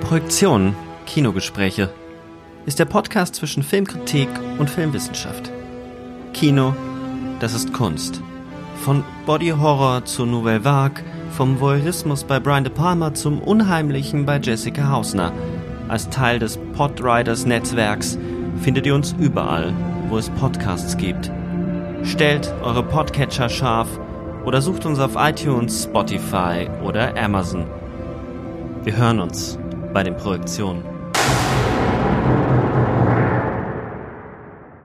Projektion Kinogespräche ist der Podcast zwischen Filmkritik und Filmwissenschaft. Kino, das ist Kunst. Von Body Horror zu Nouvelle Vague, vom Voyeurismus bei Brian De Palma zum Unheimlichen bei Jessica Hausner. Als Teil des Podriders Netzwerks findet ihr uns überall, wo es Podcasts gibt. Stellt eure Podcatcher scharf oder sucht uns auf iTunes, Spotify oder Amazon. Wir hören uns bei den Projektionen.